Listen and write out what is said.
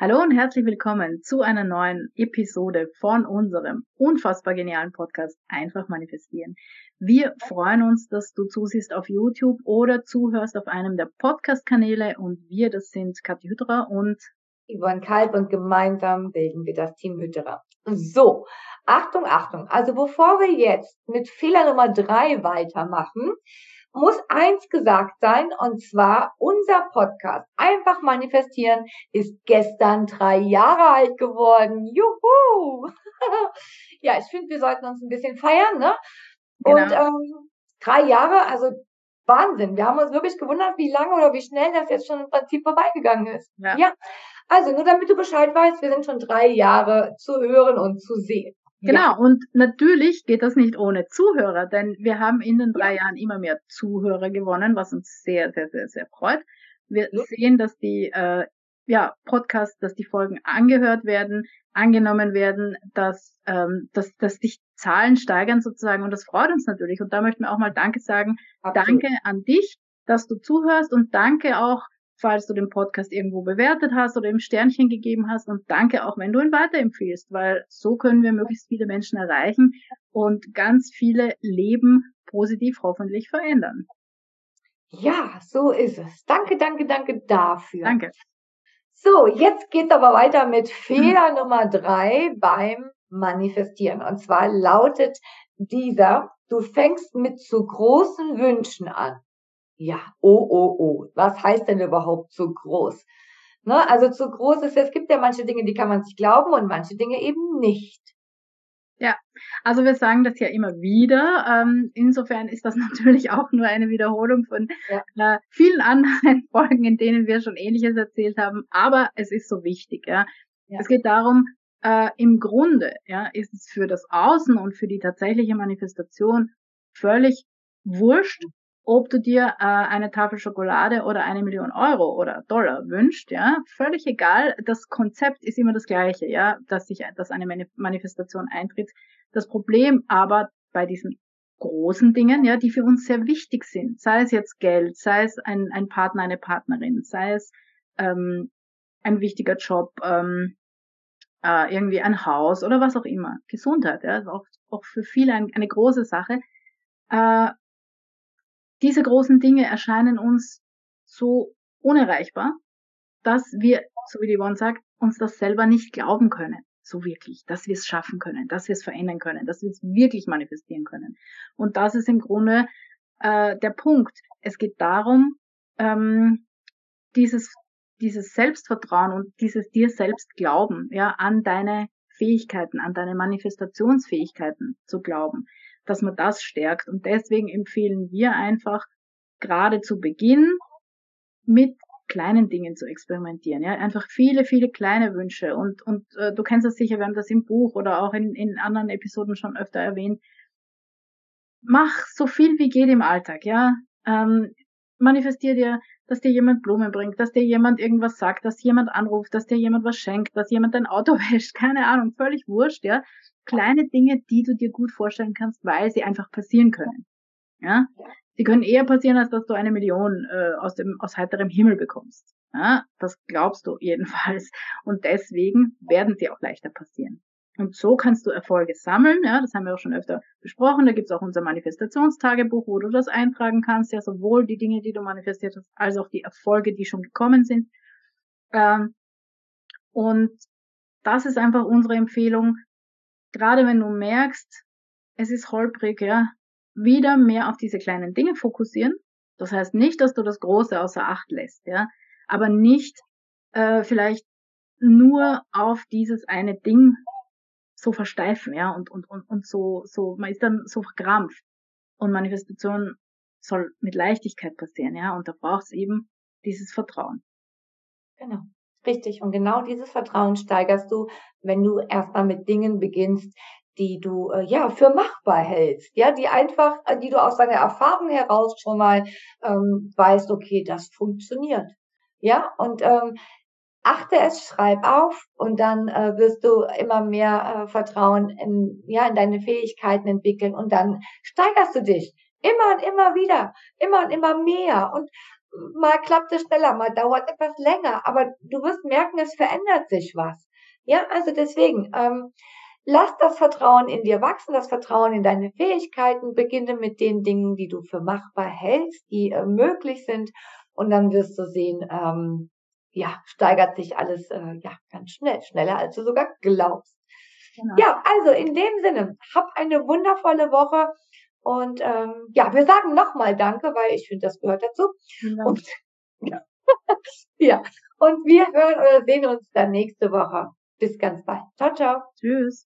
Hallo und herzlich willkommen zu einer neuen Episode von unserem unfassbar genialen Podcast Einfach manifestieren. Wir freuen uns, dass du zusiehst auf YouTube oder zuhörst auf einem der Podcast-Kanäle und wir, das sind Kathi Hütterer und Yvonne Kalb und gemeinsam bilden wir das Team Hütterer. So, Achtung, Achtung. Also bevor wir jetzt mit Fehler Nummer drei weitermachen, muss eins gesagt sein, und zwar unser Podcast Einfach manifestieren ist gestern drei Jahre alt geworden. Juhu! ja, ich finde, wir sollten uns ein bisschen feiern, ne? Genau. Und ähm, drei Jahre, also Wahnsinn. Wir haben uns wirklich gewundert, wie lange oder wie schnell das jetzt schon im Prinzip vorbeigegangen ist. Ja. ja. Also nur damit du Bescheid weißt, wir sind schon drei Jahre zu hören und zu sehen. Genau, ja. und natürlich geht das nicht ohne Zuhörer, denn wir haben in den drei ja. Jahren immer mehr Zuhörer gewonnen, was uns sehr, sehr, sehr, sehr freut. Wir ja. sehen, dass die äh, ja, Podcasts, dass die Folgen angehört werden, angenommen werden, dass, ähm, dass, dass die Zahlen steigern sozusagen und das freut uns natürlich. Und da möchten wir auch mal Danke sagen. Absolut. Danke an dich, dass du zuhörst und danke auch falls du den Podcast irgendwo bewertet hast oder im Sternchen gegeben hast. Und danke auch, wenn du ihn weiterempfiehlst, weil so können wir möglichst viele Menschen erreichen und ganz viele Leben positiv hoffentlich verändern. Ja, so ist es. Danke, danke, danke dafür. Danke. So, jetzt geht's aber weiter mit Fehler Nummer drei beim Manifestieren. Und zwar lautet dieser, du fängst mit zu großen Wünschen an. Ja, oh, oh, oh. Was heißt denn überhaupt zu groß? Ne? Also zu groß ist, es gibt ja manche Dinge, die kann man sich glauben und manche Dinge eben nicht. Ja, also wir sagen das ja immer wieder. Ähm, insofern ist das natürlich auch nur eine Wiederholung von ja. äh, vielen anderen Folgen, in denen wir schon Ähnliches erzählt haben. Aber es ist so wichtig. Ja, ja. es geht darum. Äh, Im Grunde ja, ist es für das Außen und für die tatsächliche Manifestation völlig wurscht, ob du dir äh, eine Tafel Schokolade oder eine Million Euro oder Dollar wünscht, ja, völlig egal. Das Konzept ist immer das gleiche, ja, dass sich, dass eine Manifestation eintritt. Das Problem aber bei diesen großen Dingen, ja, die für uns sehr wichtig sind, sei es jetzt Geld, sei es ein, ein Partner, eine Partnerin, sei es ähm, ein wichtiger Job, ähm, äh, irgendwie ein Haus oder was auch immer, Gesundheit, ja, ist auch, auch für viele ein, eine große Sache. Äh, diese großen Dinge erscheinen uns so unerreichbar, dass wir, so wie die Yvonne sagt, uns das selber nicht glauben können. So wirklich, dass wir es schaffen können, dass wir es verändern können, dass wir es wirklich manifestieren können. Und das ist im Grunde äh, der Punkt. Es geht darum, ähm, dieses, dieses Selbstvertrauen und dieses dir selbst glauben, ja, an deine Fähigkeiten, an deine Manifestationsfähigkeiten zu glauben dass man das stärkt. Und deswegen empfehlen wir einfach, gerade zu Beginn mit kleinen Dingen zu experimentieren. Ja, einfach viele, viele kleine Wünsche. Und, und äh, du kennst das sicher, wir haben das im Buch oder auch in, in anderen Episoden schon öfter erwähnt. Mach so viel wie geht im Alltag, ja. Ähm, manifestier dir, dass dir jemand Blumen bringt, dass dir jemand irgendwas sagt, dass jemand anruft, dass dir jemand was schenkt, dass jemand dein Auto wäscht, keine Ahnung, völlig wurscht, ja kleine Dinge, die du dir gut vorstellen kannst, weil sie einfach passieren können. Ja? Sie können eher passieren, als dass du eine Million äh, aus dem aus heiterem Himmel bekommst. Ja? Das glaubst du jedenfalls. Und deswegen werden sie auch leichter passieren. Und so kannst du Erfolge sammeln. Ja, das haben wir auch schon öfter besprochen. Da gibt's auch unser Manifestationstagebuch, wo du das eintragen kannst. Ja, sowohl die Dinge, die du manifestiert hast, als auch die Erfolge, die schon gekommen sind. Ähm, und das ist einfach unsere Empfehlung, gerade wenn du merkst, es ist holprig, ja, wieder mehr auf diese kleinen Dinge fokussieren. Das heißt nicht, dass du das Große außer Acht lässt, ja, aber nicht äh, vielleicht nur auf dieses eine Ding so versteifen, ja, und, und, und, und so, so, man ist dann so verkrampft. Und Manifestation soll mit Leichtigkeit passieren, ja, und da braucht es eben dieses Vertrauen. Genau. Richtig. Und genau dieses Vertrauen steigerst du, wenn du erstmal mit Dingen beginnst, die du äh, ja für machbar hältst, ja, die einfach, äh, die du aus deiner Erfahrung heraus schon mal ähm, weißt, okay, das funktioniert, ja, und ähm, achte es, schreib auf und dann äh, wirst du immer mehr äh, Vertrauen in ja in deine Fähigkeiten entwickeln und dann steigerst du dich. Immer und immer wieder, immer und immer mehr. Und mal klappt es schneller, mal dauert etwas länger, aber du wirst merken, es verändert sich was. Ja, also deswegen, ähm, lass das Vertrauen in dir wachsen, das Vertrauen in deine Fähigkeiten, beginne mit den Dingen, die du für machbar hältst, die äh, möglich sind und dann wirst du sehen, ähm, ja, steigert sich alles äh, ja ganz schnell, schneller als du sogar glaubst. Genau. Ja, also in dem Sinne, hab eine wundervolle Woche und ähm, ja, wir sagen nochmal Danke, weil ich finde, das gehört dazu. Genau. Und, ja. ja, und wir hören oder sehen uns dann nächste Woche. Bis ganz bald. Ciao, ciao. Tschüss.